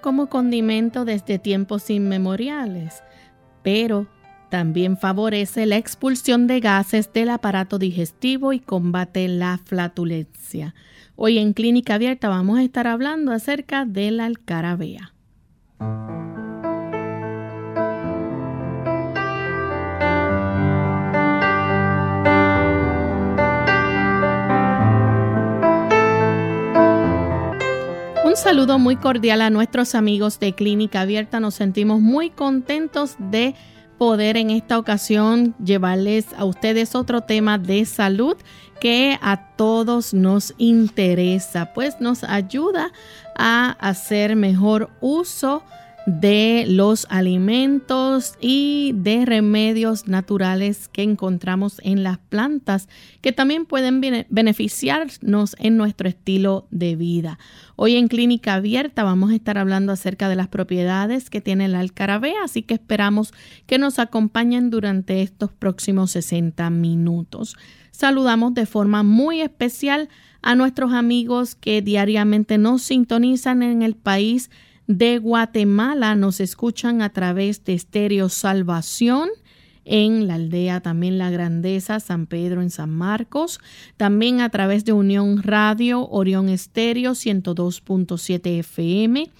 Como condimento desde tiempos inmemoriales, pero también favorece la expulsión de gases del aparato digestivo y combate la flatulencia. Hoy en Clínica Abierta vamos a estar hablando acerca de la alcarabea. Saludo muy cordial a nuestros amigos de Clínica Abierta. Nos sentimos muy contentos de poder en esta ocasión llevarles a ustedes otro tema de salud que a todos nos interesa, pues nos ayuda a hacer mejor uso los alimentos y de remedios naturales que encontramos en las plantas que también pueden beneficiarnos en nuestro estilo de vida. Hoy en Clínica Abierta vamos a estar hablando acerca de las propiedades que tiene la alcarabea, así que esperamos que nos acompañen durante estos próximos 60 minutos. Saludamos de forma muy especial a nuestros amigos que diariamente nos sintonizan en el país de Guatemala nos escuchan a través de Estéreo Salvación en la aldea también La Grandeza, San Pedro en San Marcos, también a través de Unión Radio, Orión Estéreo 102.7 FM,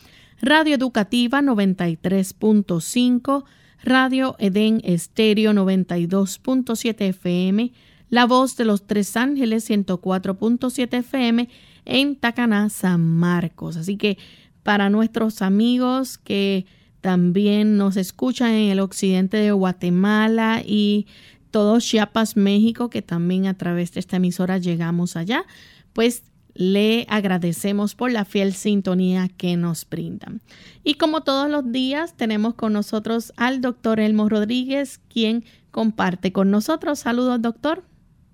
Radio Educativa 93.5, Radio Edén Estéreo 92.7 FM, La Voz de los Tres Ángeles 104.7 FM en Tacaná, San Marcos. Así que para nuestros amigos que también nos escuchan en el occidente de Guatemala y todo Chiapas, México, que también a través de esta emisora llegamos allá, pues le agradecemos por la fiel sintonía que nos brindan. Y como todos los días, tenemos con nosotros al doctor Elmo Rodríguez, quien comparte con nosotros. Saludos, doctor.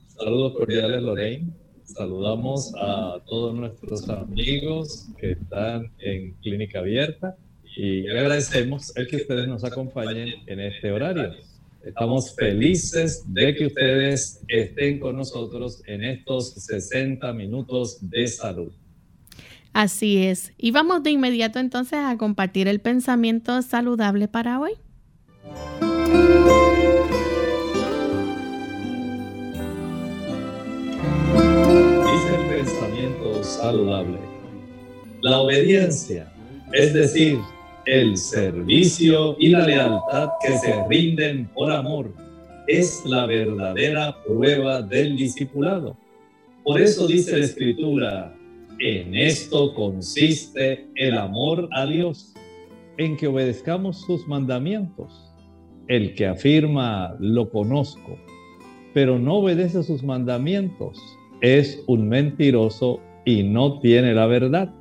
Saludos cordiales, Lorraine. Saludamos a todos nuestros amigos que están en Clínica Abierta y agradecemos el que ustedes nos acompañen en este horario. Estamos felices de que ustedes estén con nosotros en estos 60 minutos de salud. Así es. Y vamos de inmediato entonces a compartir el pensamiento saludable para hoy. Saludable. La obediencia, es decir, el servicio y la lealtad que se rinden por amor, es la verdadera prueba del discipulado. Por eso dice la Escritura, en esto consiste el amor a Dios, en que obedezcamos sus mandamientos. El que afirma, lo conozco, pero no obedece sus mandamientos, es un mentiroso y no tiene la verdad.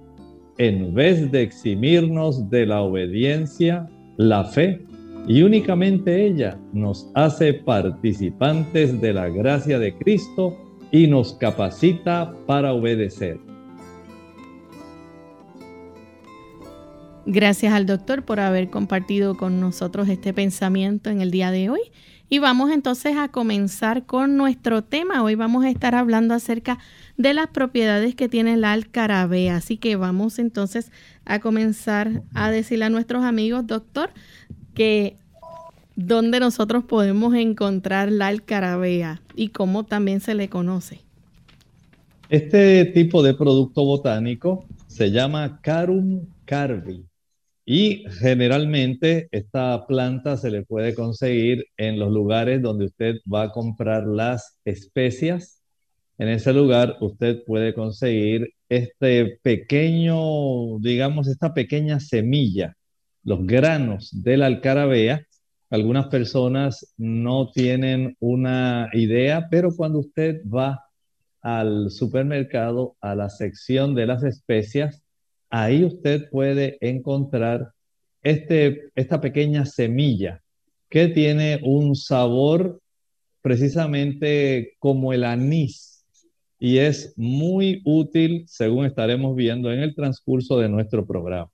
En vez de eximirnos de la obediencia, la fe, y únicamente ella nos hace participantes de la gracia de Cristo y nos capacita para obedecer. Gracias al doctor por haber compartido con nosotros este pensamiento en el día de hoy. Y vamos entonces a comenzar con nuestro tema. Hoy vamos a estar hablando acerca de las propiedades que tiene la alcarabea. Así que vamos entonces a comenzar a decirle a nuestros amigos, doctor, que dónde nosotros podemos encontrar la alcarabea y cómo también se le conoce. Este tipo de producto botánico se llama Carum carvi y generalmente esta planta se le puede conseguir en los lugares donde usted va a comprar las especias. En ese lugar usted puede conseguir este pequeño, digamos, esta pequeña semilla, los granos de la alcarabea, Algunas personas no tienen una idea, pero cuando usted va al supermercado, a la sección de las especias, ahí usted puede encontrar este, esta pequeña semilla que tiene un sabor precisamente como el anís y es muy útil según estaremos viendo en el transcurso de nuestro programa.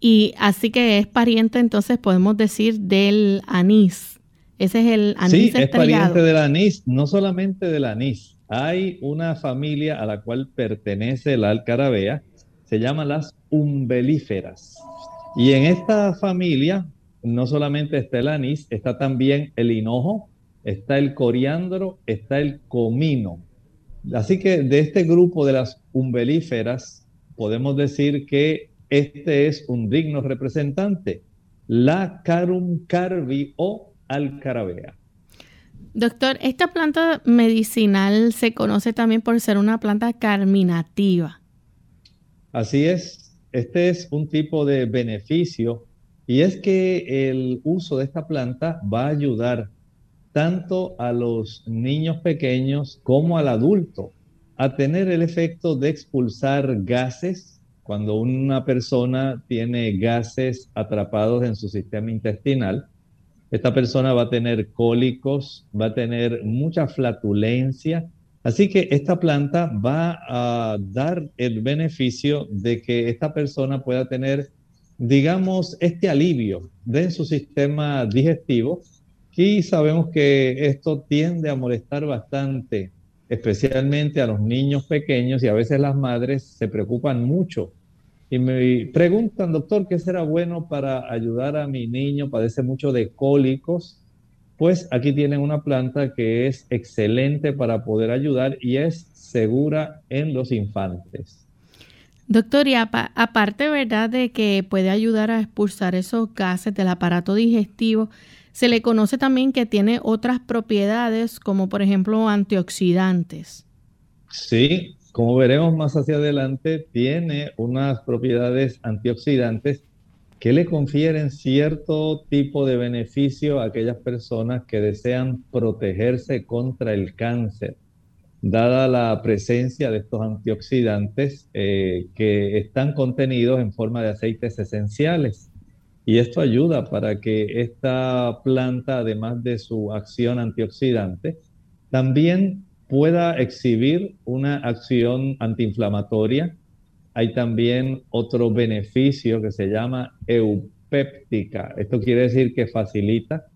Y así que es pariente entonces podemos decir del anís. Ese es el anís. Sí, es pariente del anís, no solamente del anís. Hay una familia a la cual pertenece la alcarabea, se llama las umbelíferas. Y en esta familia no solamente está el anís, está también el hinojo, está el coriandro, está el comino. Así que de este grupo de las umbelíferas podemos decir que este es un digno representante, la carum carvi o alcarabea. Doctor, esta planta medicinal se conoce también por ser una planta carminativa. Así es, este es un tipo de beneficio y es que el uso de esta planta va a ayudar tanto a los niños pequeños como al adulto a tener el efecto de expulsar gases cuando una persona tiene gases atrapados en su sistema intestinal. Esta persona va a tener cólicos, va a tener mucha flatulencia. Así que esta planta va a dar el beneficio de que esta persona pueda tener digamos, este alivio de su sistema digestivo. Y sabemos que esto tiende a molestar bastante, especialmente a los niños pequeños y a veces las madres se preocupan mucho. Y me preguntan, doctor, ¿qué será bueno para ayudar a mi niño? Padece mucho de cólicos. Pues aquí tienen una planta que es excelente para poder ayudar y es segura en los infantes. Doctor, y aparte, ¿verdad?, de que puede ayudar a expulsar esos gases del aparato digestivo, se le conoce también que tiene otras propiedades, como por ejemplo antioxidantes. Sí, como veremos más hacia adelante, tiene unas propiedades antioxidantes que le confieren cierto tipo de beneficio a aquellas personas que desean protegerse contra el cáncer dada la presencia de estos antioxidantes eh, que están contenidos en forma de aceites esenciales. Y esto ayuda para que esta planta, además de su acción antioxidante, también pueda exhibir una acción antiinflamatoria. Hay también otro beneficio que se llama eupéptica. Esto quiere decir que facilita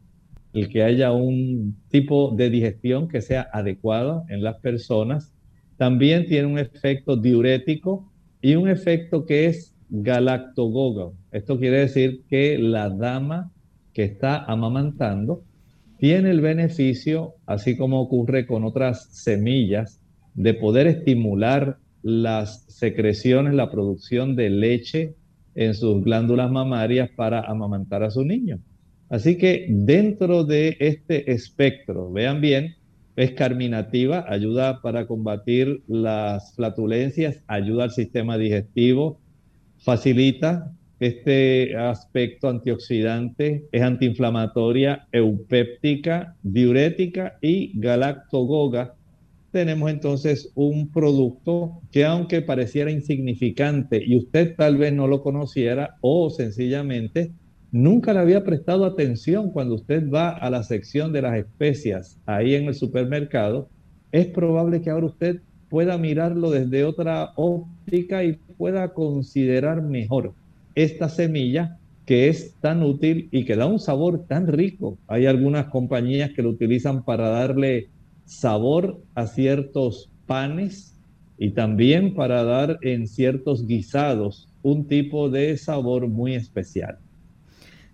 el que haya un tipo de digestión que sea adecuado en las personas. También tiene un efecto diurético y un efecto que es galactogogo. Esto quiere decir que la dama que está amamantando tiene el beneficio, así como ocurre con otras semillas, de poder estimular las secreciones, la producción de leche en sus glándulas mamarias para amamantar a su niño. Así que dentro de este espectro, vean bien, es carminativa, ayuda para combatir las flatulencias, ayuda al sistema digestivo, facilita este aspecto antioxidante, es antiinflamatoria, eupéptica, diurética y galactogoga. Tenemos entonces un producto que aunque pareciera insignificante y usted tal vez no lo conociera o sencillamente nunca le había prestado atención cuando usted va a la sección de las especias ahí en el supermercado, es probable que ahora usted pueda mirarlo desde otra óptica y pueda considerar mejor esta semilla que es tan útil y que da un sabor tan rico. Hay algunas compañías que lo utilizan para darle sabor a ciertos panes y también para dar en ciertos guisados un tipo de sabor muy especial.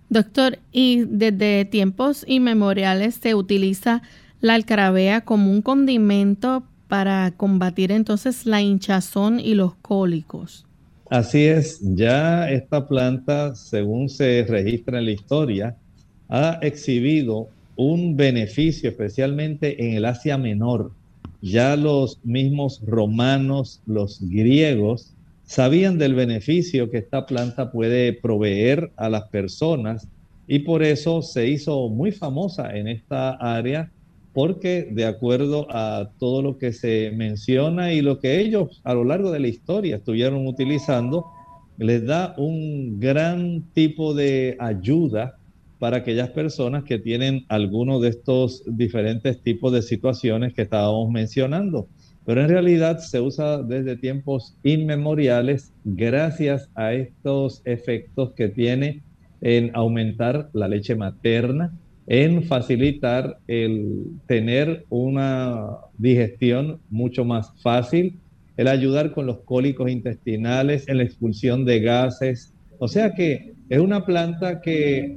Doctor, y desde tiempos inmemoriales se utiliza la alcarabea como un condimento para combatir entonces la hinchazón y los cólicos. Así es, ya esta planta, según se registra en la historia, ha exhibido un beneficio especialmente en el Asia Menor. Ya los mismos romanos, los griegos, sabían del beneficio que esta planta puede proveer a las personas y por eso se hizo muy famosa en esta área porque de acuerdo a todo lo que se menciona y lo que ellos a lo largo de la historia estuvieron utilizando, les da un gran tipo de ayuda para aquellas personas que tienen alguno de estos diferentes tipos de situaciones que estábamos mencionando. Pero en realidad se usa desde tiempos inmemoriales gracias a estos efectos que tiene en aumentar la leche materna, en facilitar el tener una digestión mucho más fácil, el ayudar con los cólicos intestinales, en la expulsión de gases. O sea que es una planta que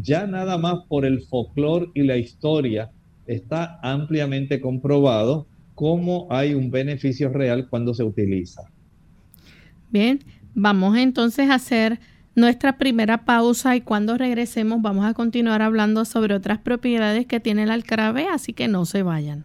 ya nada más por el folclore y la historia está ampliamente comprobado cómo hay un beneficio real cuando se utiliza. Bien, vamos entonces a hacer nuestra primera pausa y cuando regresemos vamos a continuar hablando sobre otras propiedades que tiene el alcarabé, así que no se vayan.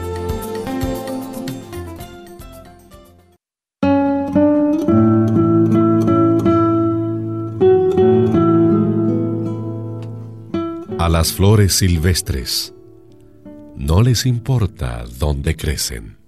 Las flores silvestres no les importa dónde crecen.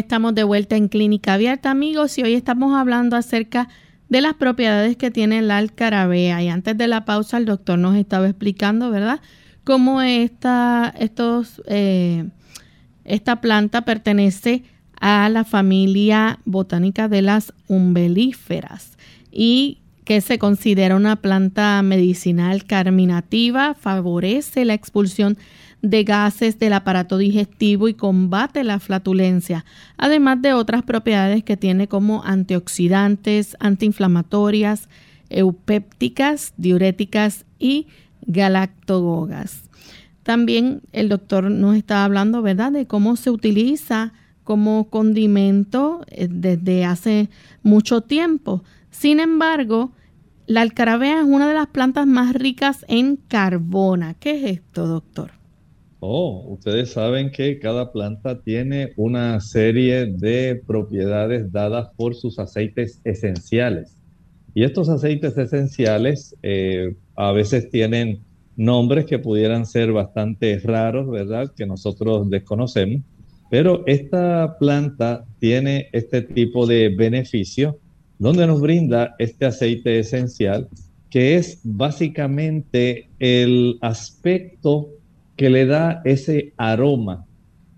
Estamos de vuelta en Clínica Abierta, amigos, y hoy estamos hablando acerca de las propiedades que tiene la alcarabea. Y antes de la pausa, el doctor nos estaba explicando, ¿verdad?, cómo esta, estos, eh, esta planta pertenece a la familia botánica de las umbelíferas y que se considera una planta medicinal carminativa, favorece la expulsión de gases del aparato digestivo y combate la flatulencia, además de otras propiedades que tiene como antioxidantes, antiinflamatorias, eupépticas, diuréticas y galactogogas. También el doctor nos está hablando, ¿verdad?, de cómo se utiliza como condimento eh, desde hace mucho tiempo. Sin embargo, la alcarabea es una de las plantas más ricas en carbona. ¿Qué es esto, doctor? Oh, ustedes saben que cada planta tiene una serie de propiedades dadas por sus aceites esenciales. Y estos aceites esenciales eh, a veces tienen nombres que pudieran ser bastante raros, ¿verdad? Que nosotros desconocemos. Pero esta planta tiene este tipo de beneficio donde nos brinda este aceite esencial, que es básicamente el aspecto que le da ese aroma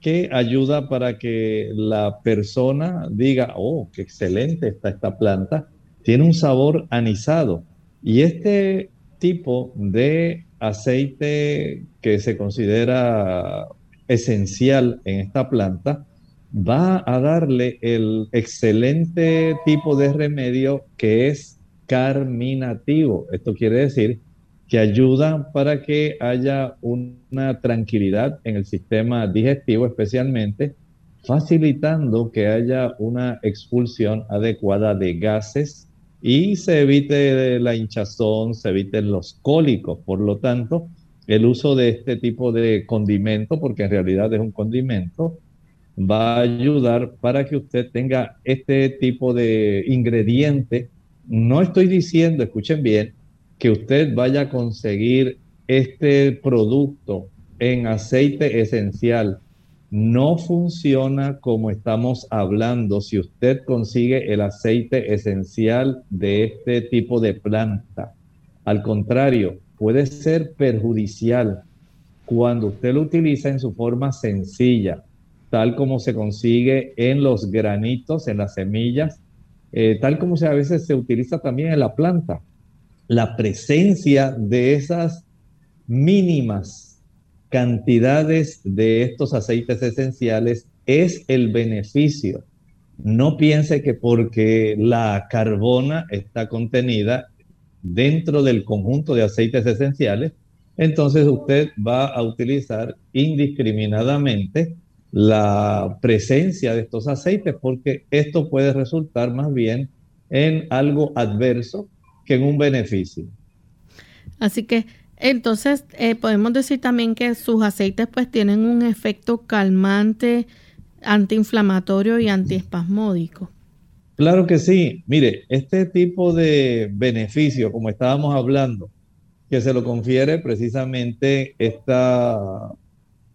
que ayuda para que la persona diga, oh, qué excelente está esta planta, tiene un sabor anisado. Y este tipo de aceite que se considera esencial en esta planta va a darle el excelente tipo de remedio que es carminativo. Esto quiere decir que ayuda para que haya una tranquilidad en el sistema digestivo especialmente, facilitando que haya una expulsión adecuada de gases y se evite la hinchazón, se eviten los cólicos. Por lo tanto, el uso de este tipo de condimento, porque en realidad es un condimento, va a ayudar para que usted tenga este tipo de ingrediente. No estoy diciendo, escuchen bien, que usted vaya a conseguir este producto en aceite esencial. No funciona como estamos hablando si usted consigue el aceite esencial de este tipo de planta. Al contrario, puede ser perjudicial cuando usted lo utiliza en su forma sencilla, tal como se consigue en los granitos, en las semillas, eh, tal como se, a veces se utiliza también en la planta. La presencia de esas mínimas cantidades de estos aceites esenciales es el beneficio. No piense que porque la carbona está contenida dentro del conjunto de aceites esenciales, entonces usted va a utilizar indiscriminadamente la presencia de estos aceites porque esto puede resultar más bien en algo adverso que en un beneficio. Así que entonces eh, podemos decir también que sus aceites pues tienen un efecto calmante, antiinflamatorio y antiespasmódico. Claro que sí. Mire, este tipo de beneficio, como estábamos hablando, que se lo confiere precisamente esta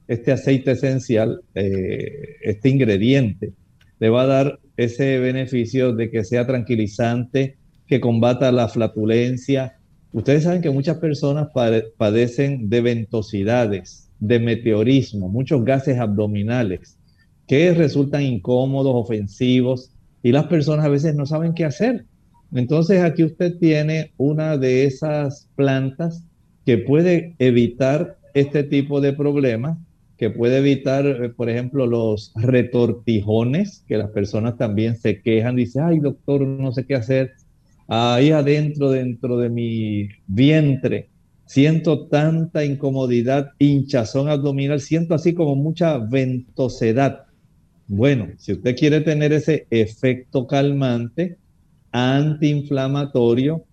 este aceite esencial, eh, este ingrediente, le va a dar ese beneficio de que sea tranquilizante, que combata la flatulencia. Ustedes saben que muchas personas padecen de ventosidades, de meteorismo, muchos gases abdominales que resultan incómodos, ofensivos, y las personas a veces no saben qué hacer. Entonces aquí usted tiene una de esas plantas que puede evitar este tipo de problemas que puede evitar, eh, por ejemplo, los retortijones, que las personas también se quejan, dicen, ay doctor, no sé qué hacer, ahí adentro, dentro de mi vientre, siento tanta incomodidad, hinchazón abdominal, siento así como mucha ventosedad. Bueno, si usted quiere tener ese efecto calmante, antiinflamatorio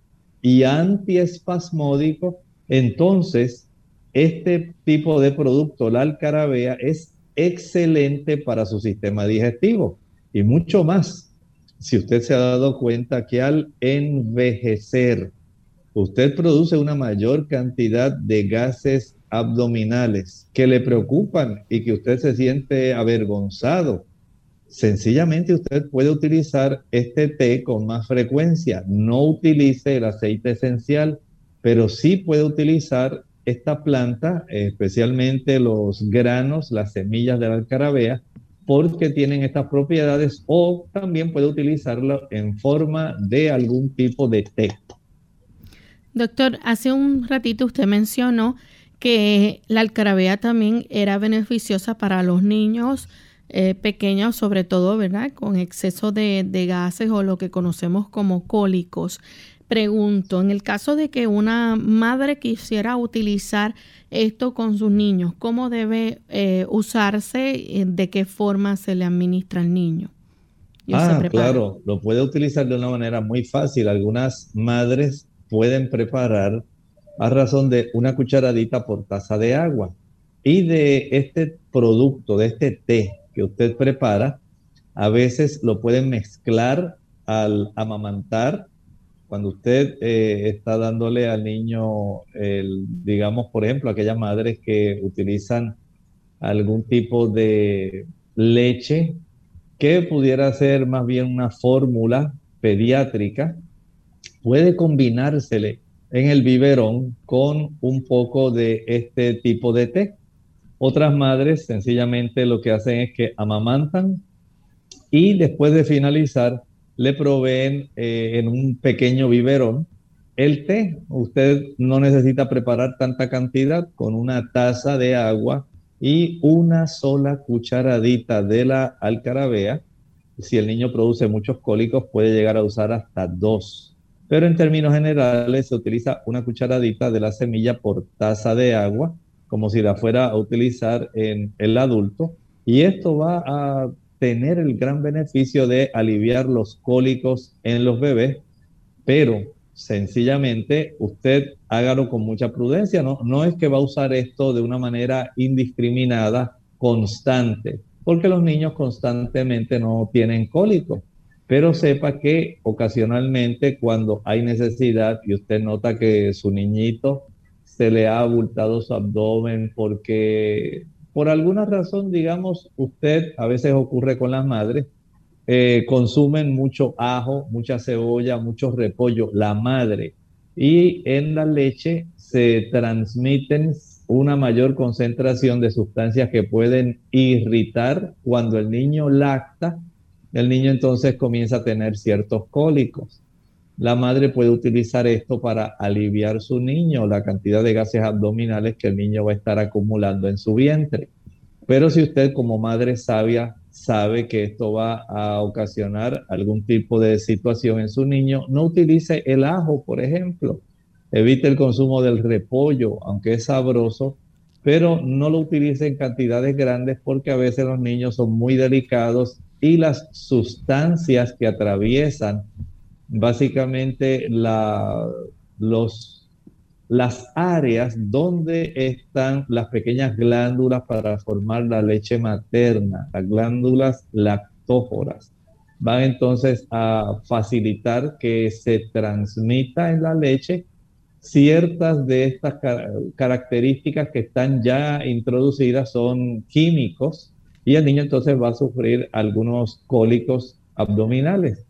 y antiespasmódico, entonces este tipo de producto, la alcarabea, es excelente para su sistema digestivo y mucho más. Si usted se ha dado cuenta que al envejecer, usted produce una mayor cantidad de gases abdominales que le preocupan y que usted se siente avergonzado. Sencillamente usted puede utilizar este té con más frecuencia. No utilice el aceite esencial, pero sí puede utilizar esta planta, especialmente los granos, las semillas de la alcarabea, porque tienen estas propiedades o también puede utilizarlo en forma de algún tipo de té. Doctor, hace un ratito usted mencionó que la alcarabea también era beneficiosa para los niños eh, pequeños, sobre todo, ¿verdad? Con exceso de, de gases o lo que conocemos como cólicos pregunto, en el caso de que una madre quisiera utilizar esto con sus niños, ¿cómo debe eh, usarse? Eh, ¿De qué forma se le administra al niño? ah, claro, lo puede utilizar de una manera muy fácil. Algunas madres pueden preparar a razón de una cucharadita por taza de agua. Y de este producto, de este té que usted prepara, a veces lo pueden mezclar al amamantar cuando usted eh, está dándole al niño, digamos, por ejemplo, aquellas madres que utilizan algún tipo de leche que pudiera ser más bien una fórmula pediátrica, puede combinársele en el biberón con un poco de este tipo de té. Otras madres sencillamente lo que hacen es que amamantan y después de finalizar le proveen eh, en un pequeño biberón el té. Usted no necesita preparar tanta cantidad con una taza de agua y una sola cucharadita de la alcarabea. Si el niño produce muchos cólicos, puede llegar a usar hasta dos. Pero en términos generales se utiliza una cucharadita de la semilla por taza de agua, como si la fuera a utilizar en el adulto. Y esto va a tener el gran beneficio de aliviar los cólicos en los bebés, pero sencillamente usted hágalo con mucha prudencia, ¿no? No es que va a usar esto de una manera indiscriminada, constante, porque los niños constantemente no tienen cólicos, pero sepa que ocasionalmente cuando hay necesidad y usted nota que su niñito se le ha abultado su abdomen porque por alguna razón, digamos, usted a veces ocurre con las madres, eh, consumen mucho ajo, mucha cebolla, mucho repollo, la madre, y en la leche se transmiten una mayor concentración de sustancias que pueden irritar cuando el niño lacta, el niño entonces comienza a tener ciertos cólicos. La madre puede utilizar esto para aliviar su niño, la cantidad de gases abdominales que el niño va a estar acumulando en su vientre. Pero si usted como madre sabia sabe que esto va a ocasionar algún tipo de situación en su niño, no utilice el ajo, por ejemplo. Evite el consumo del repollo, aunque es sabroso, pero no lo utilice en cantidades grandes porque a veces los niños son muy delicados y las sustancias que atraviesan básicamente las áreas donde están las pequeñas glándulas para formar la leche materna, las glándulas lactóforas. Van entonces a facilitar que se transmita en la leche ciertas de estas características que están ya introducidas son químicos y el niño entonces va a sufrir algunos cólicos abdominales.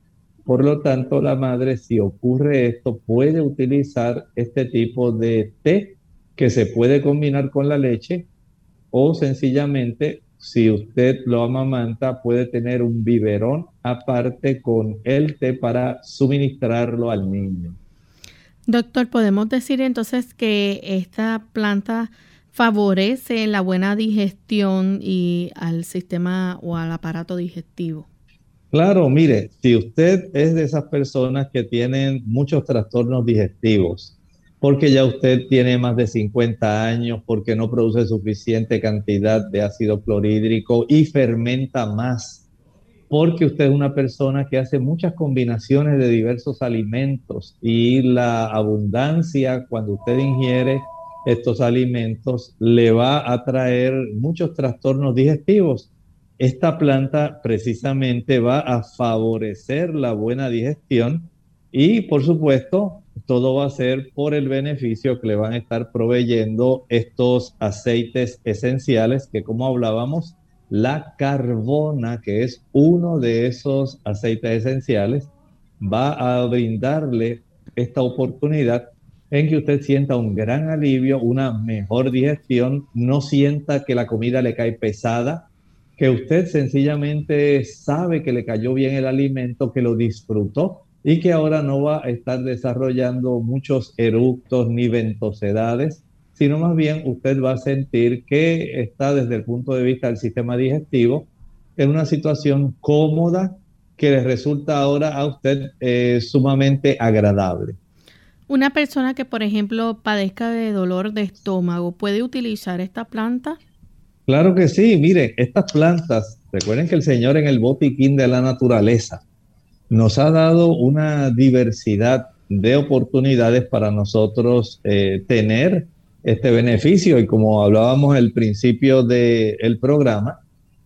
Por lo tanto, la madre, si ocurre esto, puede utilizar este tipo de té que se puede combinar con la leche o sencillamente, si usted lo amamanta, puede tener un biberón aparte con el té para suministrarlo al niño. Doctor, ¿podemos decir entonces que esta planta favorece la buena digestión y al sistema o al aparato digestivo? Claro, mire, si usted es de esas personas que tienen muchos trastornos digestivos, porque ya usted tiene más de 50 años, porque no produce suficiente cantidad de ácido clorhídrico y fermenta más, porque usted es una persona que hace muchas combinaciones de diversos alimentos y la abundancia cuando usted ingiere estos alimentos le va a traer muchos trastornos digestivos esta planta precisamente va a favorecer la buena digestión y por supuesto todo va a ser por el beneficio que le van a estar proveyendo estos aceites esenciales que como hablábamos, la carbona, que es uno de esos aceites esenciales, va a brindarle esta oportunidad en que usted sienta un gran alivio, una mejor digestión, no sienta que la comida le cae pesada, que usted sencillamente sabe que le cayó bien el alimento, que lo disfrutó y que ahora no va a estar desarrollando muchos eructos ni ventosidades, sino más bien usted va a sentir que está desde el punto de vista del sistema digestivo en una situación cómoda que le resulta ahora a usted eh, sumamente agradable. Una persona que, por ejemplo, padezca de dolor de estómago, ¿puede utilizar esta planta? Claro que sí, mire, estas plantas, recuerden que el Señor en el botiquín de la naturaleza nos ha dado una diversidad de oportunidades para nosotros eh, tener este beneficio. Y como hablábamos al principio del programa,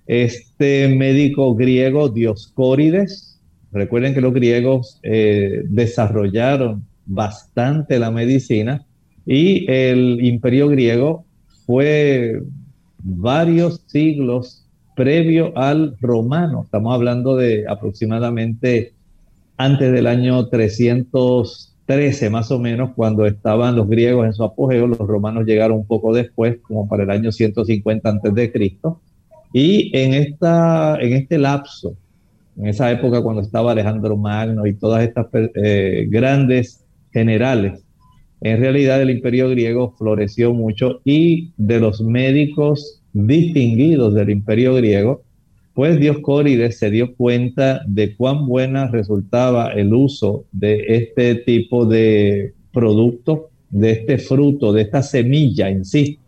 este médico griego Dioscórides, recuerden que los griegos eh, desarrollaron bastante la medicina y el imperio griego fue varios siglos previo al romano. Estamos hablando de aproximadamente antes del año 313 más o menos, cuando estaban los griegos en su apogeo, los romanos llegaron un poco después, como para el año 150 antes de Cristo. Y en, esta, en este lapso, en esa época cuando estaba Alejandro Magno y todas estas eh, grandes generales, en realidad el imperio griego floreció mucho y de los médicos distinguidos del imperio griego, pues Dioscórides se dio cuenta de cuán buena resultaba el uso de este tipo de producto, de este fruto, de esta semilla en sí,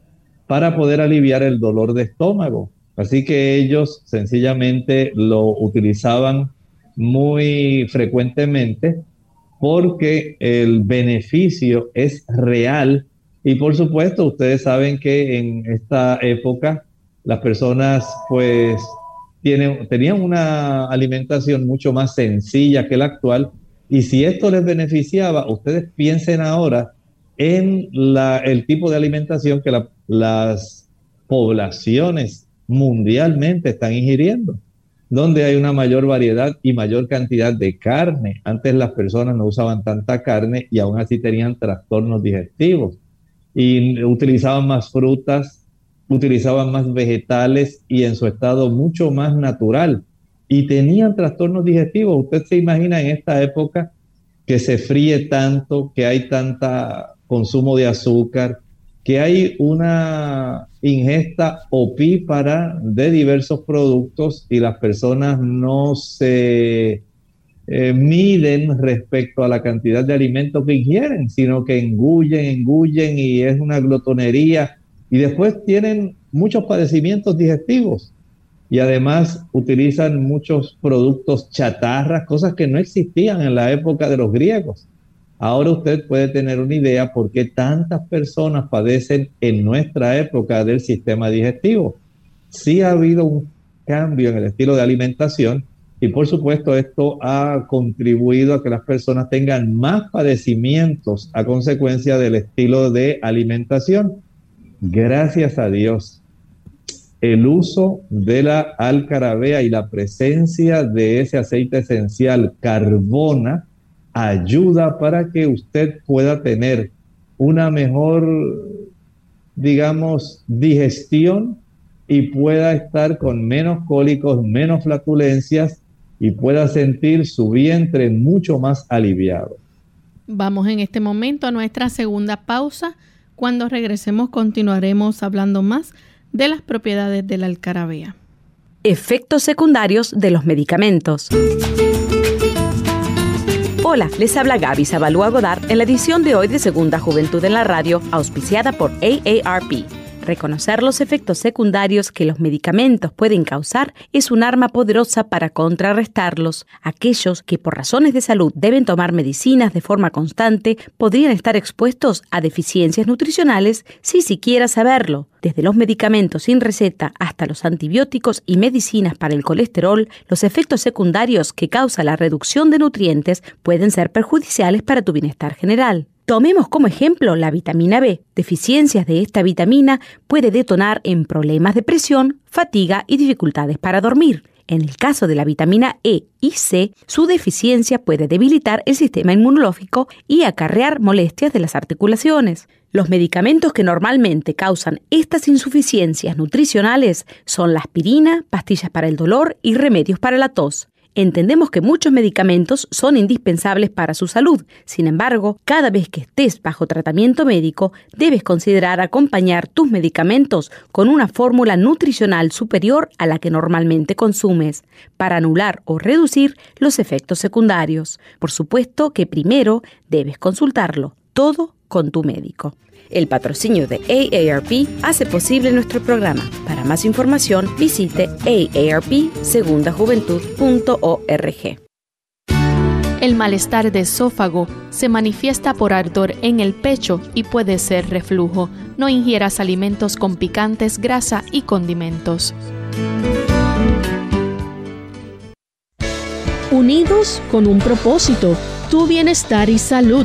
para poder aliviar el dolor de estómago. Así que ellos sencillamente lo utilizaban muy frecuentemente porque el beneficio es real. Y por supuesto ustedes saben que en esta época las personas pues tienen, tenían una alimentación mucho más sencilla que la actual. Y si esto les beneficiaba, ustedes piensen ahora en la, el tipo de alimentación que las poblaciones mundialmente están ingiriendo donde hay una mayor variedad y mayor cantidad de carne. Antes las personas no usaban tanta carne y aún así tenían trastornos digestivos. Y utilizaban más frutas, utilizaban más vegetales y en su estado mucho más natural. Y tenían trastornos digestivos. Usted se imagina en esta época que se fríe tanto, que hay tanta consumo de azúcar, que hay una ingesta opípara de diversos productos y las personas no se eh, miden respecto a la cantidad de alimentos que ingieren, sino que engullen, engullen y es una glotonería y después tienen muchos padecimientos digestivos y además utilizan muchos productos chatarras, cosas que no existían en la época de los griegos. Ahora usted puede tener una idea por qué tantas personas padecen en nuestra época del sistema digestivo. Sí ha habido un cambio en el estilo de alimentación y por supuesto esto ha contribuido a que las personas tengan más padecimientos a consecuencia del estilo de alimentación. Gracias a Dios, el uso de la alcarabea y la presencia de ese aceite esencial carbona ayuda para que usted pueda tener una mejor, digamos, digestión y pueda estar con menos cólicos, menos flatulencias y pueda sentir su vientre mucho más aliviado. Vamos en este momento a nuestra segunda pausa. Cuando regresemos continuaremos hablando más de las propiedades de la alcarabea. Efectos secundarios de los medicamentos. Hola, les habla Gaby Zabalúa Godard en la edición de hoy de Segunda Juventud en la Radio, auspiciada por AARP. Reconocer los efectos secundarios que los medicamentos pueden causar es un arma poderosa para contrarrestarlos. Aquellos que por razones de salud deben tomar medicinas de forma constante podrían estar expuestos a deficiencias nutricionales sin siquiera saberlo. Desde los medicamentos sin receta hasta los antibióticos y medicinas para el colesterol, los efectos secundarios que causa la reducción de nutrientes pueden ser perjudiciales para tu bienestar general. Tomemos como ejemplo la vitamina B. Deficiencias de esta vitamina puede detonar en problemas de presión, fatiga y dificultades para dormir. En el caso de la vitamina E y C, su deficiencia puede debilitar el sistema inmunológico y acarrear molestias de las articulaciones. Los medicamentos que normalmente causan estas insuficiencias nutricionales son la aspirina, pastillas para el dolor y remedios para la tos. Entendemos que muchos medicamentos son indispensables para su salud. Sin embargo, cada vez que estés bajo tratamiento médico, debes considerar acompañar tus medicamentos con una fórmula nutricional superior a la que normalmente consumes, para anular o reducir los efectos secundarios. Por supuesto que primero debes consultarlo, todo con tu médico. El patrocinio de AARP hace posible nuestro programa. Para más información, visite aarpsegundajuventud.org. El malestar de esófago se manifiesta por ardor en el pecho y puede ser reflujo. No ingieras alimentos con picantes, grasa y condimentos. Unidos con un propósito, tu bienestar y salud.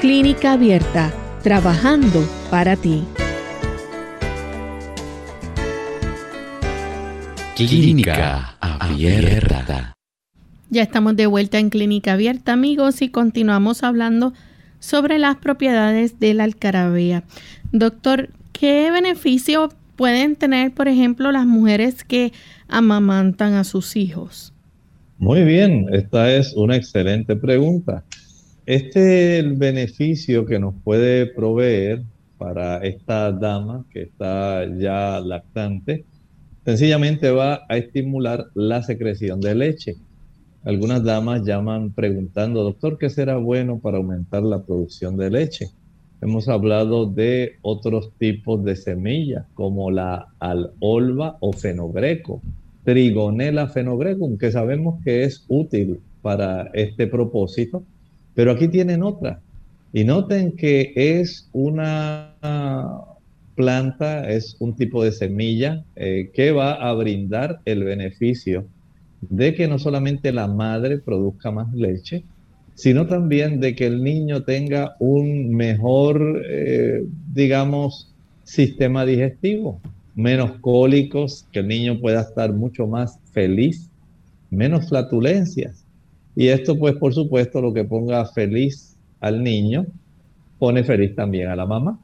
Clínica Abierta, trabajando para ti. Clínica Abierta. Ya estamos de vuelta en Clínica Abierta, amigos, y continuamos hablando sobre las propiedades de la alcarabea. Doctor, ¿qué beneficio pueden tener, por ejemplo, las mujeres que amamantan a sus hijos? Muy bien, esta es una excelente pregunta. Este es el beneficio que nos puede proveer para esta dama que está ya lactante. Sencillamente va a estimular la secreción de leche. Algunas damas llaman preguntando, doctor, ¿qué será bueno para aumentar la producción de leche? Hemos hablado de otros tipos de semillas, como la alolva o fenogreco, trigonela fenogrecum, que sabemos que es útil para este propósito, pero aquí tienen otra. Y noten que es una planta, es un tipo de semilla eh, que va a brindar el beneficio de que no solamente la madre produzca más leche, sino también de que el niño tenga un mejor, eh, digamos, sistema digestivo, menos cólicos, que el niño pueda estar mucho más feliz, menos flatulencias. Y esto, pues, por supuesto, lo que ponga feliz al niño, pone feliz también a la mamá.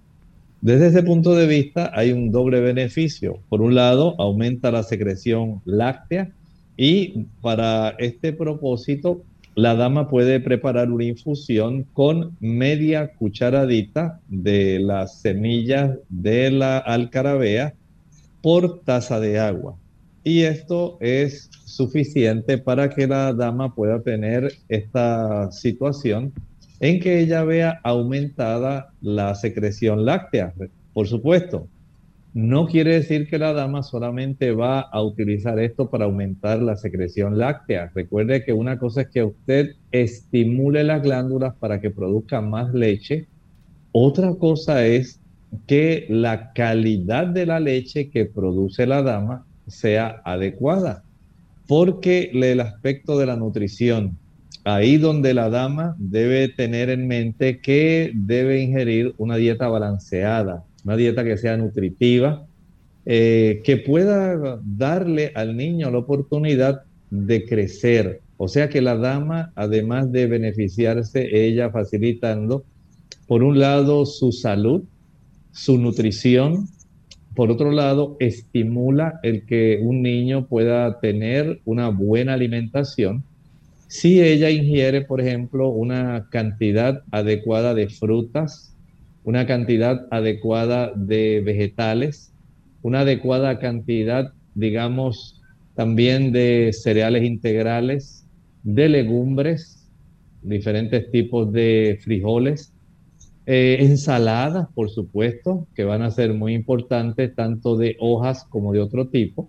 Desde ese punto de vista hay un doble beneficio. Por un lado, aumenta la secreción láctea y para este propósito la dama puede preparar una infusión con media cucharadita de las semillas de la alcarabea por taza de agua. Y esto es suficiente para que la dama pueda tener esta situación en que ella vea aumentada la secreción láctea. Por supuesto, no quiere decir que la dama solamente va a utilizar esto para aumentar la secreción láctea. Recuerde que una cosa es que usted estimule las glándulas para que produzcan más leche. Otra cosa es que la calidad de la leche que produce la dama sea adecuada. Porque el aspecto de la nutrición, ahí donde la dama debe tener en mente que debe ingerir una dieta balanceada, una dieta que sea nutritiva, eh, que pueda darle al niño la oportunidad de crecer. O sea que la dama, además de beneficiarse, ella facilitando, por un lado, su salud, su nutrición, por otro lado, estimula el que un niño pueda tener una buena alimentación. Si ella ingiere, por ejemplo, una cantidad adecuada de frutas, una cantidad adecuada de vegetales, una adecuada cantidad, digamos, también de cereales integrales, de legumbres, diferentes tipos de frijoles, eh, ensaladas, por supuesto, que van a ser muy importantes, tanto de hojas como de otro tipo.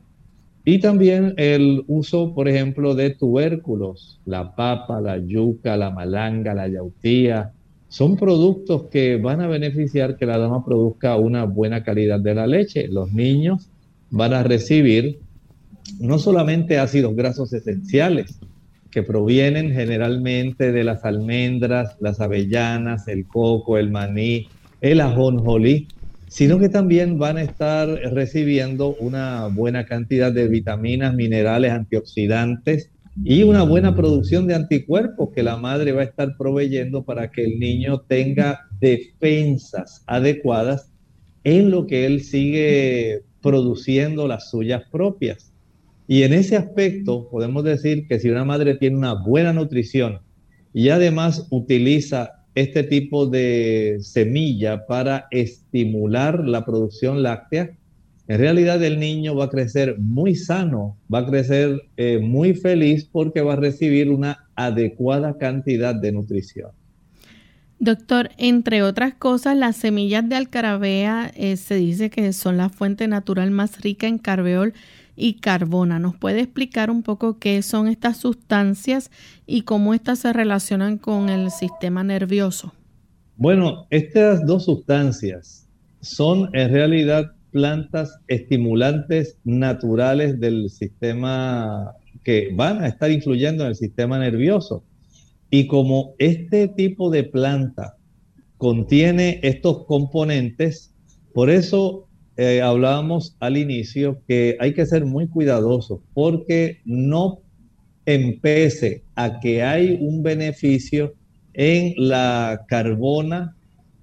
Y también el uso, por ejemplo, de tubérculos, la papa, la yuca, la malanga, la yautía, son productos que van a beneficiar que la dama produzca una buena calidad de la leche. Los niños van a recibir no solamente ácidos grasos esenciales, que provienen generalmente de las almendras, las avellanas, el coco, el maní, el ajonjolí, sino que también van a estar recibiendo una buena cantidad de vitaminas, minerales, antioxidantes, y una buena producción de anticuerpos que la madre va a estar proveyendo para que el niño tenga defensas adecuadas en lo que él sigue produciendo las suyas propias. Y en ese aspecto podemos decir que si una madre tiene una buena nutrición y además utiliza este tipo de semilla para estimular la producción láctea, en realidad el niño va a crecer muy sano, va a crecer eh, muy feliz porque va a recibir una adecuada cantidad de nutrición. Doctor, entre otras cosas, las semillas de alcarabea eh, se dice que son la fuente natural más rica en carbeol y carbona. ¿Nos puede explicar un poco qué son estas sustancias y cómo estas se relacionan con el sistema nervioso? Bueno, estas dos sustancias son en realidad plantas estimulantes naturales del sistema que van a estar influyendo en el sistema nervioso. Y como este tipo de planta contiene estos componentes, por eso eh, hablábamos al inicio que hay que ser muy cuidadosos porque no empece a que hay un beneficio en la carbona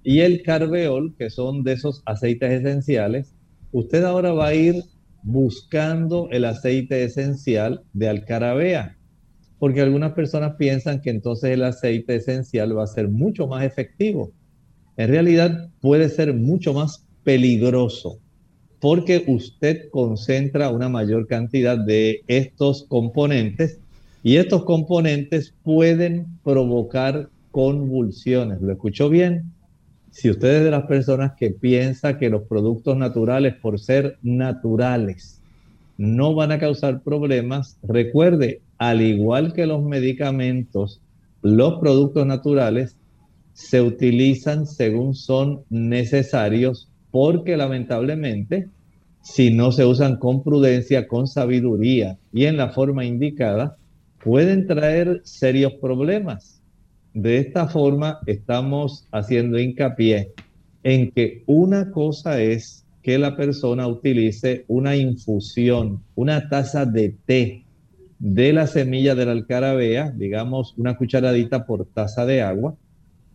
y el carveol, que son de esos aceites esenciales, usted ahora va a ir buscando el aceite esencial de alcarabea, porque algunas personas piensan que entonces el aceite esencial va a ser mucho más efectivo. En realidad puede ser mucho más peligroso porque usted concentra una mayor cantidad de estos componentes y estos componentes pueden provocar convulsiones. ¿Lo escuchó bien? Si usted es de las personas que piensa que los productos naturales, por ser naturales, no van a causar problemas, recuerde, al igual que los medicamentos, los productos naturales se utilizan según son necesarios porque lamentablemente si no se usan con prudencia, con sabiduría y en la forma indicada, pueden traer serios problemas. De esta forma estamos haciendo hincapié en que una cosa es que la persona utilice una infusión, una taza de té de la semilla de la alcarabea, digamos una cucharadita por taza de agua.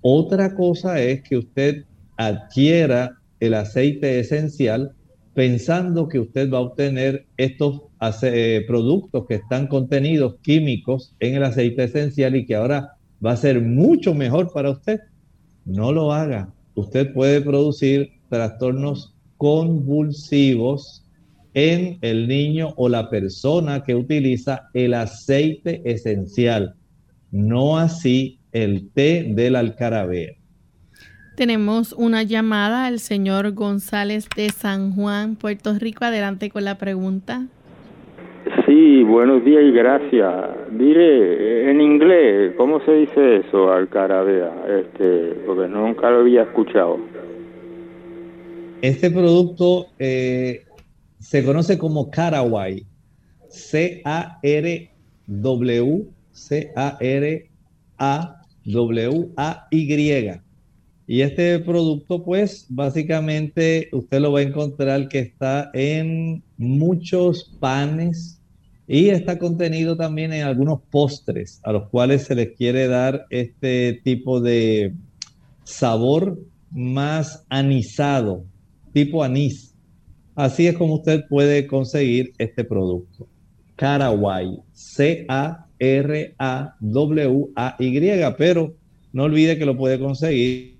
Otra cosa es que usted adquiera el aceite esencial pensando que usted va a obtener estos eh, productos que están contenidos químicos en el aceite esencial y que ahora va a ser mucho mejor para usted. No lo haga. Usted puede producir trastornos convulsivos en el niño o la persona que utiliza el aceite esencial, no así el té del alcarabea. Tenemos una llamada al señor González de San Juan, Puerto Rico. Adelante con la pregunta. Sí, buenos días y gracias. Mire, en inglés, ¿cómo se dice eso, alcarabea? Este, porque nunca lo había escuchado. Este producto eh, se conoce como Caraway. C-A-R-W, C-A-R-A-W-A-Y. Y este producto, pues, básicamente usted lo va a encontrar que está en muchos panes y está contenido también en algunos postres a los cuales se les quiere dar este tipo de sabor más anisado, tipo anís. Así es como usted puede conseguir este producto. Caraway, C-A-R-A-W-A-Y, pero no olvide que lo puede conseguir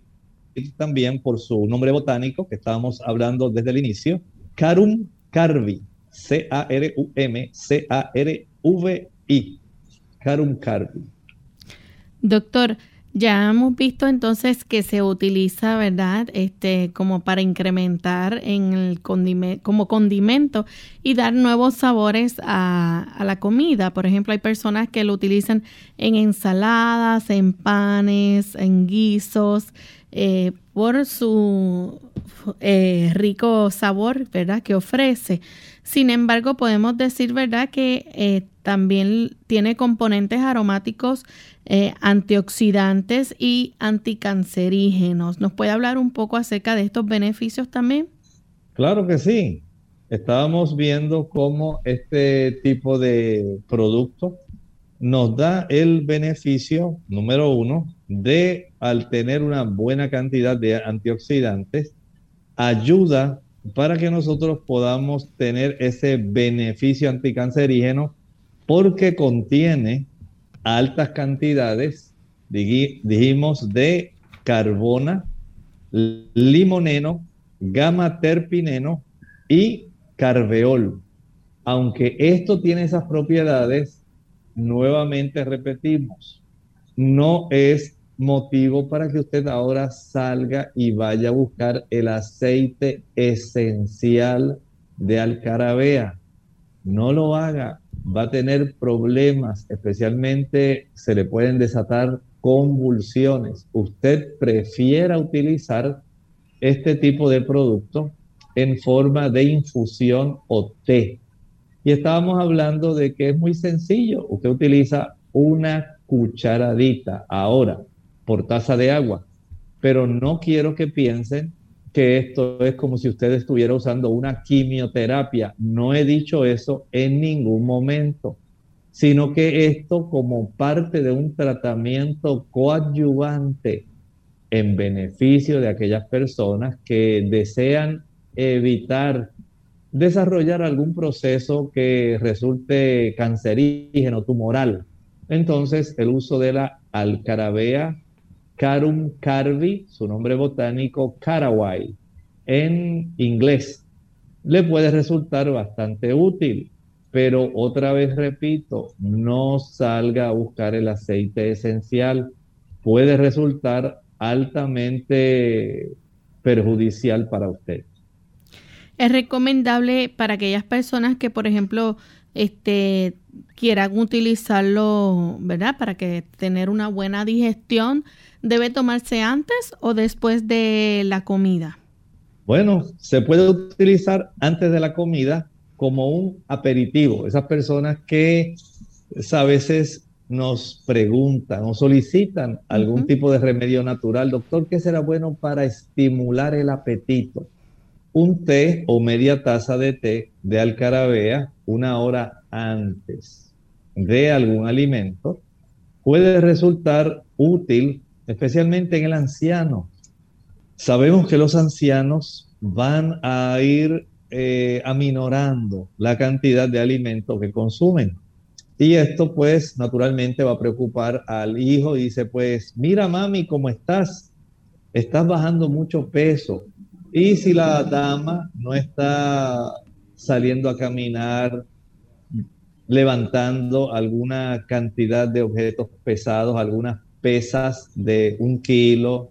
también por su nombre botánico que estábamos hablando desde el inicio, Carum carvi, C-A-R-U-M, C-A-R-V-I, Carum carvi. Doctor, ya hemos visto entonces que se utiliza, ¿verdad? Este, como para incrementar en el condimento, como condimento y dar nuevos sabores a, a, la comida. Por ejemplo, hay personas que lo utilizan en ensaladas, en panes, en guisos. Eh, por su eh, rico sabor, ¿verdad? Que ofrece. Sin embargo, podemos decir, ¿verdad? Que eh, también tiene componentes aromáticos antioxidantes y anticancerígenos. ¿Nos puede hablar un poco acerca de estos beneficios también? Claro que sí. Estábamos viendo cómo este tipo de producto nos da el beneficio número uno de, al tener una buena cantidad de antioxidantes, ayuda para que nosotros podamos tener ese beneficio anticancerígeno porque contiene altas cantidades, dijimos, de carbona, limoneno, gamma terpineno y carveol. Aunque esto tiene esas propiedades, nuevamente repetimos, no es motivo para que usted ahora salga y vaya a buscar el aceite esencial de alcarabea. No lo haga, va a tener problemas, especialmente se le pueden desatar convulsiones. Usted prefiera utilizar este tipo de producto en forma de infusión o té. Y estábamos hablando de que es muy sencillo. Usted utiliza una cucharadita ahora por taza de agua. Pero no quiero que piensen que esto es como si usted estuviera usando una quimioterapia. No he dicho eso en ningún momento, sino que esto como parte de un tratamiento coadyuvante en beneficio de aquellas personas que desean evitar desarrollar algún proceso que resulte cancerígeno, tumoral. Entonces, el uso de la alcarabea Carum carvi, su nombre botánico caraway, en inglés, le puede resultar bastante útil. Pero otra vez repito, no salga a buscar el aceite esencial. Puede resultar altamente perjudicial para usted. Es recomendable para aquellas personas que, por ejemplo, este, quieran utilizarlo, ¿verdad? Para que tener una buena digestión, ¿debe tomarse antes o después de la comida? Bueno, se puede utilizar antes de la comida como un aperitivo. Esas personas que a veces nos preguntan o solicitan algún tipo de remedio natural, doctor, ¿qué será bueno para estimular el apetito? Un té o media taza de té de alcarabea una hora antes de algún alimento puede resultar útil, especialmente en el anciano. Sabemos que los ancianos van a ir eh, aminorando la cantidad de alimento que consumen. Y esto pues naturalmente va a preocupar al hijo y dice pues, mira mami, ¿cómo estás? Estás bajando mucho peso. Y si la dama no está saliendo a caminar, levantando alguna cantidad de objetos pesados, algunas pesas de un kilo,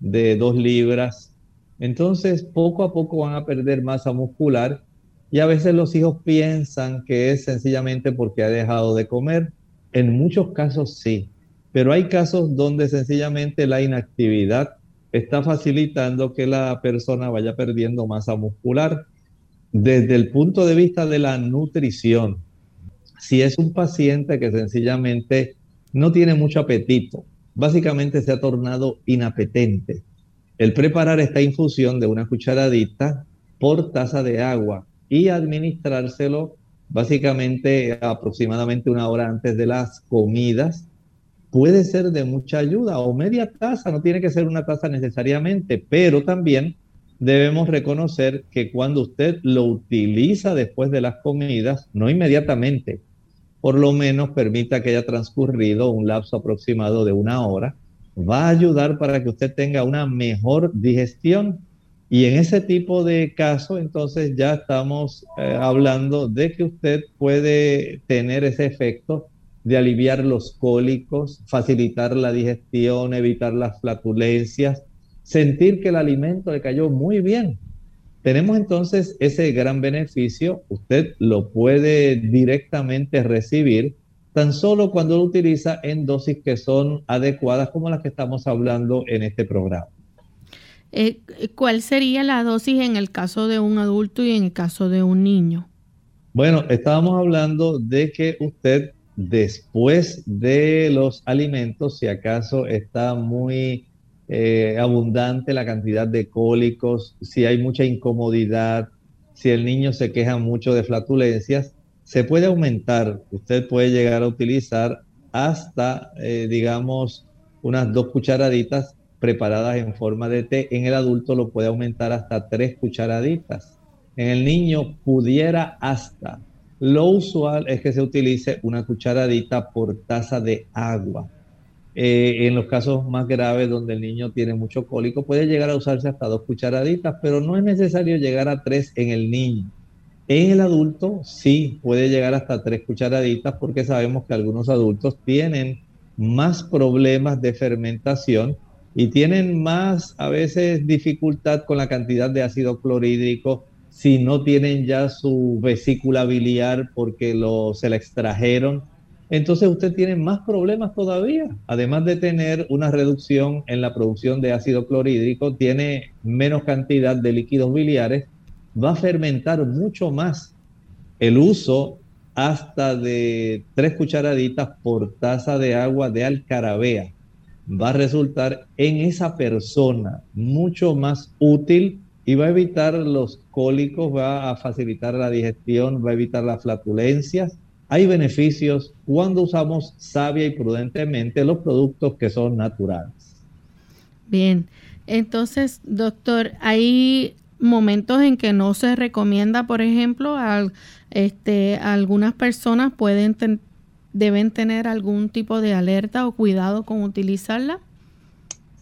de dos libras, entonces poco a poco van a perder masa muscular y a veces los hijos piensan que es sencillamente porque ha dejado de comer. En muchos casos sí, pero hay casos donde sencillamente la inactividad está facilitando que la persona vaya perdiendo masa muscular. Desde el punto de vista de la nutrición, si es un paciente que sencillamente no tiene mucho apetito, básicamente se ha tornado inapetente, el preparar esta infusión de una cucharadita por taza de agua y administrárselo básicamente aproximadamente una hora antes de las comidas, puede ser de mucha ayuda o media taza, no tiene que ser una taza necesariamente, pero también debemos reconocer que cuando usted lo utiliza después de las comidas, no inmediatamente, por lo menos permita que haya transcurrido un lapso aproximado de una hora, va a ayudar para que usted tenga una mejor digestión y en ese tipo de caso, entonces ya estamos eh, hablando de que usted puede tener ese efecto de aliviar los cólicos, facilitar la digestión, evitar las flatulencias, sentir que el alimento le cayó muy bien. Tenemos entonces ese gran beneficio, usted lo puede directamente recibir tan solo cuando lo utiliza en dosis que son adecuadas como las que estamos hablando en este programa. Eh, ¿Cuál sería la dosis en el caso de un adulto y en el caso de un niño? Bueno, estábamos hablando de que usted después de los alimentos, si acaso está muy eh, abundante la cantidad de cólicos, si hay mucha incomodidad, si el niño se queja mucho de flatulencias, se puede aumentar. Usted puede llegar a utilizar hasta, eh, digamos, unas dos cucharaditas preparadas en forma de té. En el adulto lo puede aumentar hasta tres cucharaditas. En el niño pudiera hasta. Lo usual es que se utilice una cucharadita por taza de agua. Eh, en los casos más graves donde el niño tiene mucho cólico puede llegar a usarse hasta dos cucharaditas, pero no es necesario llegar a tres en el niño. En el adulto sí puede llegar hasta tres cucharaditas porque sabemos que algunos adultos tienen más problemas de fermentación y tienen más a veces dificultad con la cantidad de ácido clorhídrico si no tienen ya su vesícula biliar porque lo, se la extrajeron. Entonces usted tiene más problemas todavía. Además de tener una reducción en la producción de ácido clorhídrico, tiene menos cantidad de líquidos biliares, va a fermentar mucho más. El uso hasta de tres cucharaditas por taza de agua de alcarabea va a resultar en esa persona mucho más útil y va a evitar los cólicos, va a facilitar la digestión, va a evitar las flatulencias. Hay beneficios cuando usamos sabia y prudentemente los productos que son naturales. Bien, entonces, doctor, hay momentos en que no se recomienda, por ejemplo, a, este, algunas personas pueden deben tener algún tipo de alerta o cuidado con utilizarla.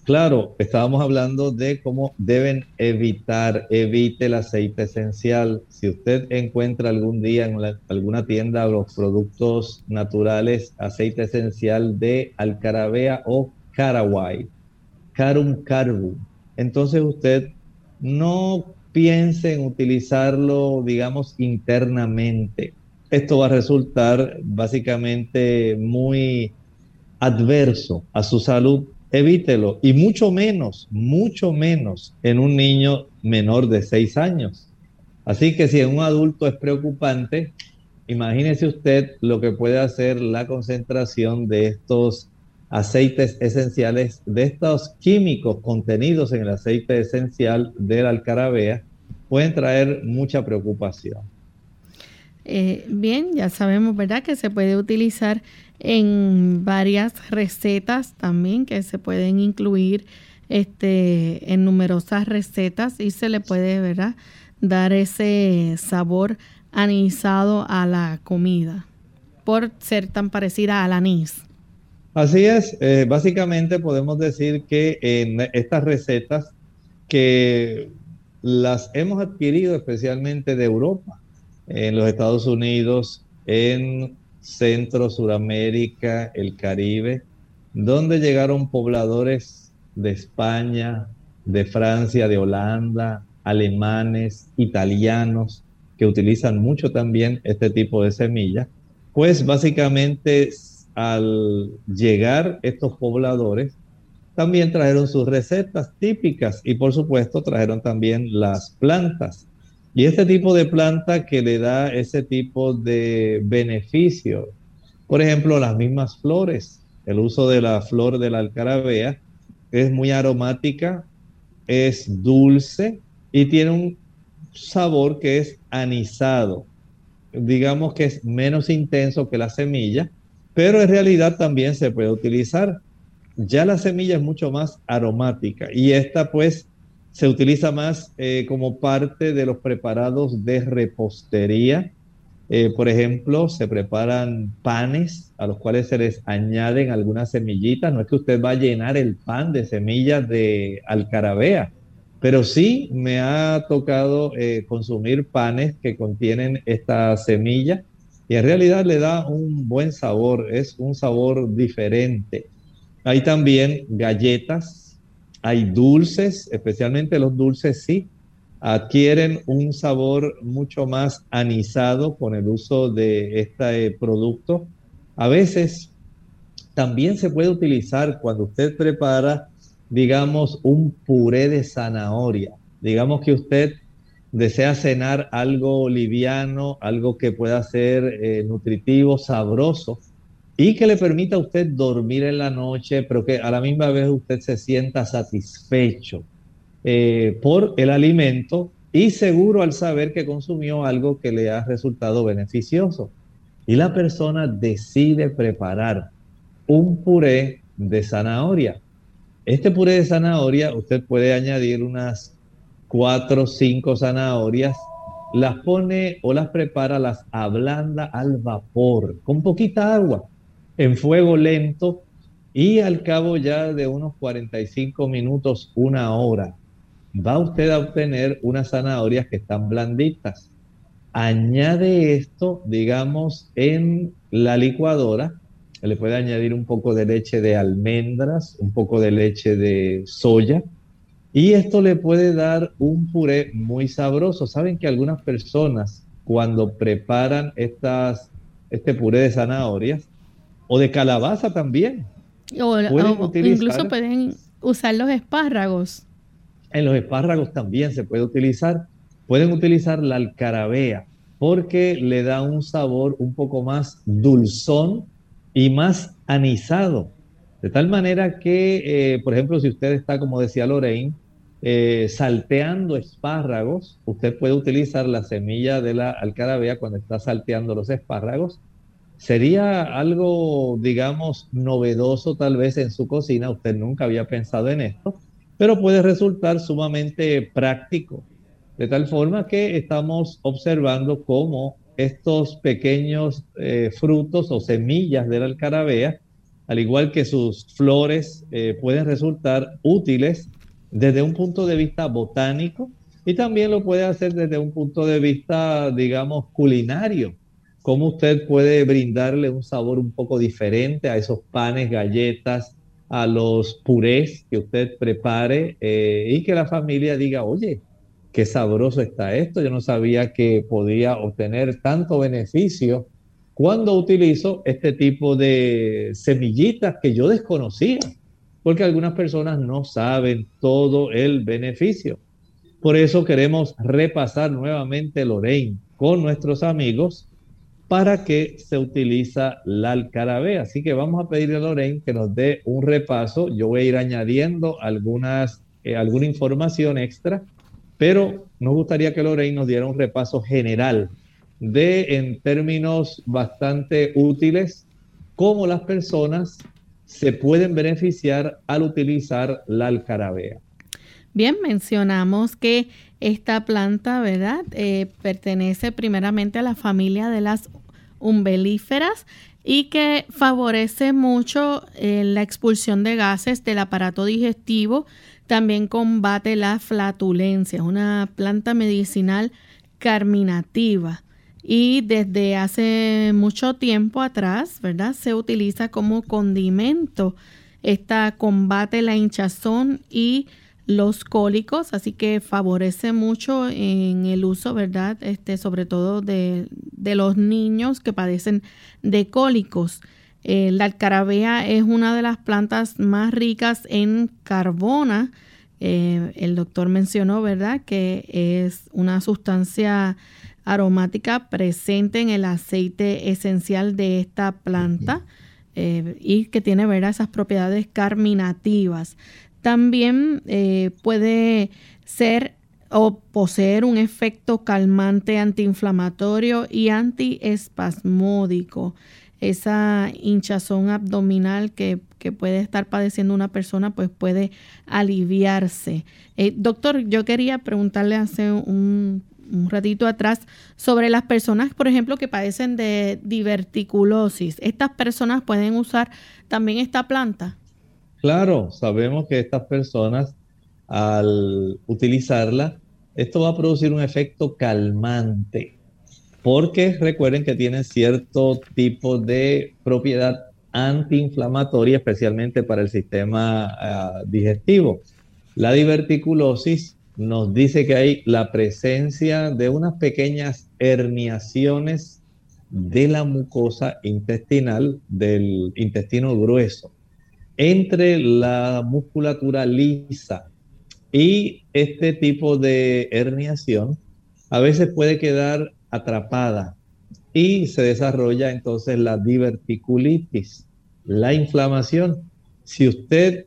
Claro, estábamos hablando de cómo deben evitar, evite el aceite esencial. Si usted encuentra algún día en alguna tienda los productos naturales, aceite esencial de alcarabea o caraway, carum carbu, entonces usted no piense en utilizarlo, digamos, internamente. Esto va a resultar básicamente muy adverso a su salud evítelo. Y mucho menos, mucho menos en un niño menor de 6 años. Así que si en un adulto es preocupante, imagínese usted lo que puede hacer la concentración de estos aceites esenciales, de estos químicos contenidos en el aceite esencial de la alcarabea, pueden traer mucha preocupación. Eh, bien, ya sabemos, ¿verdad?, que se puede utilizar en varias recetas también que se pueden incluir este, en numerosas recetas y se le puede ¿verdad? dar ese sabor anisado a la comida por ser tan parecida al anís. Así es, eh, básicamente podemos decir que en estas recetas que las hemos adquirido especialmente de Europa, en los Estados Unidos, en Centro, Suramérica, el Caribe, donde llegaron pobladores de España, de Francia, de Holanda, alemanes, italianos, que utilizan mucho también este tipo de semillas, pues básicamente al llegar estos pobladores, también trajeron sus recetas típicas y por supuesto trajeron también las plantas y este tipo de planta que le da ese tipo de beneficio, por ejemplo, las mismas flores, el uso de la flor de la alcarabea es muy aromática, es dulce y tiene un sabor que es anisado. Digamos que es menos intenso que la semilla, pero en realidad también se puede utilizar. Ya la semilla es mucho más aromática y esta pues se utiliza más eh, como parte de los preparados de repostería. Eh, por ejemplo, se preparan panes a los cuales se les añaden algunas semillitas. No es que usted va a llenar el pan de semillas de alcarabea, pero sí me ha tocado eh, consumir panes que contienen esta semilla y en realidad le da un buen sabor, es un sabor diferente. Hay también galletas hay dulces, especialmente los dulces sí, adquieren un sabor mucho más anisado con el uso de este producto. A veces también se puede utilizar cuando usted prepara, digamos, un puré de zanahoria. Digamos que usted desea cenar algo liviano, algo que pueda ser eh, nutritivo, sabroso y que le permita a usted dormir en la noche, pero que a la misma vez usted se sienta satisfecho eh, por el alimento y seguro al saber que consumió algo que le ha resultado beneficioso. Y la persona decide preparar un puré de zanahoria. Este puré de zanahoria, usted puede añadir unas cuatro o cinco zanahorias, las pone o las prepara, las ablanda al vapor, con poquita agua en fuego lento y al cabo ya de unos 45 minutos, una hora, va usted a obtener unas zanahorias que están blanditas. Añade esto, digamos, en la licuadora. Le puede añadir un poco de leche de almendras, un poco de leche de soya. Y esto le puede dar un puré muy sabroso. Saben que algunas personas cuando preparan estas, este puré de zanahorias, o de calabaza también. O, incluso pueden usar los espárragos. En los espárragos también se puede utilizar. Pueden utilizar la alcarabea porque le da un sabor un poco más dulzón y más anisado. De tal manera que, eh, por ejemplo, si usted está, como decía Lorraine, eh, salteando espárragos, usted puede utilizar la semilla de la alcarabea cuando está salteando los espárragos. Sería algo, digamos, novedoso tal vez en su cocina, usted nunca había pensado en esto, pero puede resultar sumamente práctico, de tal forma que estamos observando cómo estos pequeños eh, frutos o semillas de la alcarabea, al igual que sus flores, eh, pueden resultar útiles desde un punto de vista botánico y también lo puede hacer desde un punto de vista, digamos, culinario. Cómo usted puede brindarle un sabor un poco diferente a esos panes, galletas, a los purés que usted prepare eh, y que la familia diga, oye, qué sabroso está esto, yo no sabía que podía obtener tanto beneficio cuando utilizo este tipo de semillitas que yo desconocía porque algunas personas no saben todo el beneficio. Por eso queremos repasar nuevamente Lorraine con nuestros amigos para qué se utiliza la alcarabea. Así que vamos a pedirle a Lorraine que nos dé un repaso. Yo voy a ir añadiendo algunas, eh, alguna información extra, pero nos gustaría que Lorraine nos diera un repaso general de, en términos bastante útiles, cómo las personas se pueden beneficiar al utilizar la alcarabea. Bien, mencionamos que esta planta, ¿verdad? Eh, pertenece primeramente a la familia de las umbelíferas y que favorece mucho eh, la expulsión de gases del aparato digestivo. También combate la flatulencia. Es una planta medicinal carminativa y desde hace mucho tiempo atrás, ¿verdad? Se utiliza como condimento. Esta combate la hinchazón y los cólicos, así que favorece mucho en el uso, ¿verdad? Este, sobre todo de, los niños que padecen de cólicos. Eh, la alcarabea es una de las plantas más ricas en carbona. Eh, el doctor mencionó, ¿verdad?, que es una sustancia aromática presente en el aceite esencial de esta planta eh, y que tiene esas propiedades carminativas. También eh, puede ser o poseer un efecto calmante antiinflamatorio y antiespasmódico. Esa hinchazón abdominal que, puede estar padeciendo una persona, pues puede aliviarse. Eh, doctor, yo quería preguntarle hace un un ratito atrás sobre las personas, por ejemplo, que padecen de diverticulosis. ¿Estas personas pueden usar también esta planta? Claro, sabemos que estas personas al utilizarla, esto va a producir un efecto calmante, porque recuerden que tienen cierto tipo de propiedad antiinflamatoria, especialmente para el sistema ah, digestivo. La diverticulosis nos dice que hay la presencia de unas pequeñas herniaciones de la mucosa intestinal del intestino grueso entre la musculatura lisa y este tipo de herniación a veces puede quedar atrapada y se desarrolla entonces la diverticulitis, la inflamación. Si usted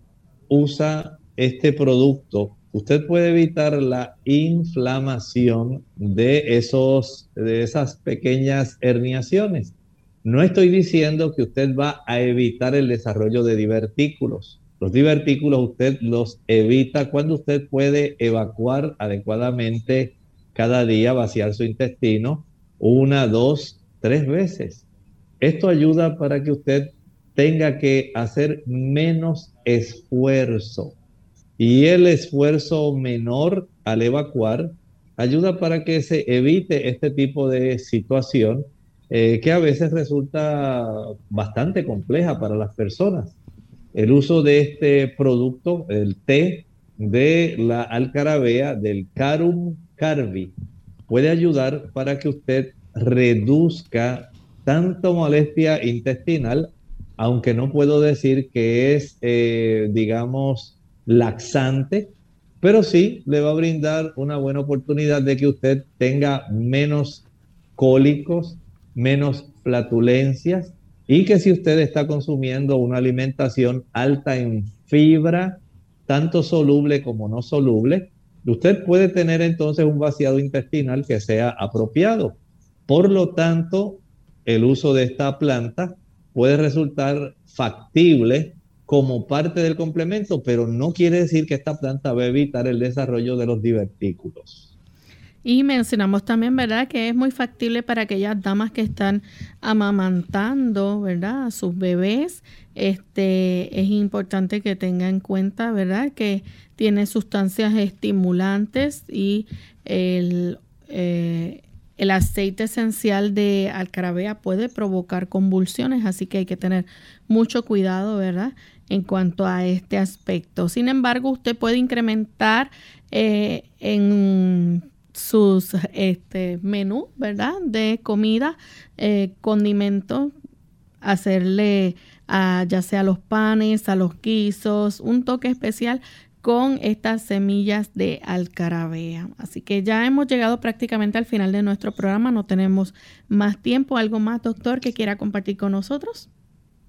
usa este producto usted puede evitar la inflamación de, esos, de esas pequeñas herniaciones. No estoy diciendo que usted va a evitar el desarrollo de divertículos. Los divertículos usted los evita cuando usted puede evacuar adecuadamente cada día, vaciar su intestino una, dos, tres veces. Esto ayuda para que usted tenga que hacer menos esfuerzo y el esfuerzo menor al evacuar ayuda para que se evite este tipo de situación eh, que a veces resulta bastante compleja para las personas. El uso de este producto, el té de la alcarabea, del carum carvi, puede ayudar para que usted reduzca tanto molestia intestinal, aunque no puedo decir que es, eh, digamos, laxante, pero sí le va a brindar una buena oportunidad de que usted tenga menos cólicos, menos flatulencias y que si usted está consumiendo una alimentación alta en fibra, tanto soluble como no soluble, usted puede tener entonces un vaciado intestinal que sea apropiado. Por lo tanto, el uso de esta planta puede resultar factible como parte del complemento, pero no quiere decir que esta planta va a evitar el desarrollo de los divertículos. Y mencionamos también, ¿verdad?, que es muy factible para aquellas damas que están amamantando, ¿verdad?, a sus bebés. Este, es importante que tengan en cuenta, ¿verdad?, que tiene sustancias estimulantes y el, eh, el aceite esencial de alcarabea puede provocar convulsiones, así que hay que tener mucho cuidado, ¿verdad?, en cuanto a este aspecto. Sin embargo, usted puede incrementar eh, en sus este, menú, ¿verdad? De comida, eh, condimentos, hacerle a, ya sea a los panes, a los guisos, un toque especial con estas semillas de alcarabea. Así que ya hemos llegado prácticamente al final de nuestro programa, no tenemos más tiempo. ¿Algo más, doctor, que quiera compartir con nosotros?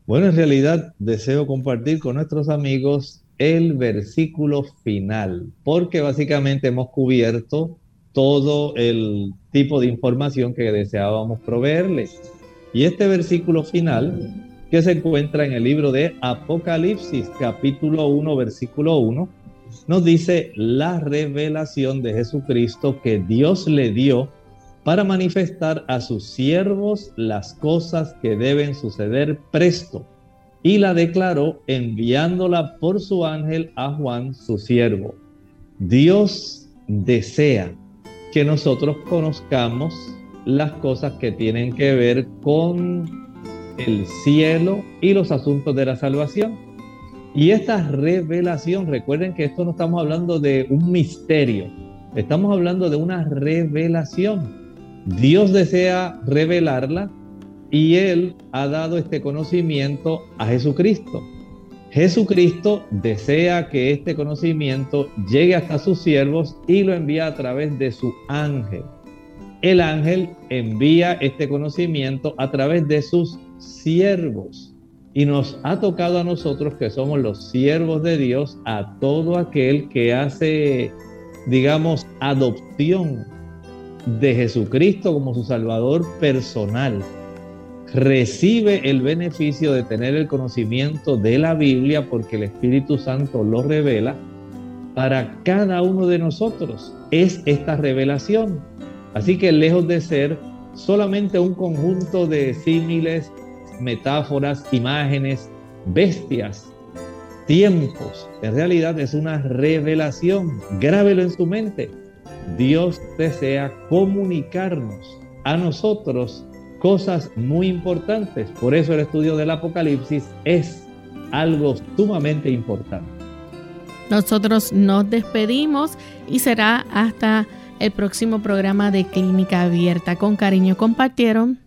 Bueno, en realidad deseo compartir con nuestros amigos el versículo final, porque básicamente hemos cubierto todo el tipo de información que deseábamos proveerles. Y este versículo final, que se encuentra en el libro de Apocalipsis, capítulo 1, versículo 1, nos dice la revelación de Jesucristo que Dios le dio para manifestar a sus siervos las cosas que deben suceder presto. Y la declaró enviándola por su ángel a Juan, su siervo. Dios desea que nosotros conozcamos las cosas que tienen que ver con el cielo y los asuntos de la salvación. Y esta revelación, recuerden que esto no estamos hablando de un misterio, estamos hablando de una revelación. Dios desea revelarla y Él ha dado este conocimiento a Jesucristo. Jesucristo desea que este conocimiento llegue hasta sus siervos y lo envía a través de su ángel. El ángel envía este conocimiento a través de sus siervos. Y nos ha tocado a nosotros que somos los siervos de Dios, a todo aquel que hace, digamos, adopción de Jesucristo como su Salvador personal recibe el beneficio de tener el conocimiento de la Biblia porque el Espíritu Santo lo revela para cada uno de nosotros. Es esta revelación. Así que lejos de ser solamente un conjunto de símiles, metáforas, imágenes, bestias, tiempos, en realidad es una revelación. Grábelo en su mente. Dios desea comunicarnos a nosotros cosas muy importantes. Por eso el estudio del Apocalipsis es algo sumamente importante. Nosotros nos despedimos y será hasta el próximo programa de Clínica Abierta. Con cariño compartieron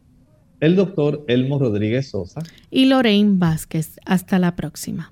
el doctor Elmo Rodríguez Sosa y Lorraine Vázquez. Hasta la próxima.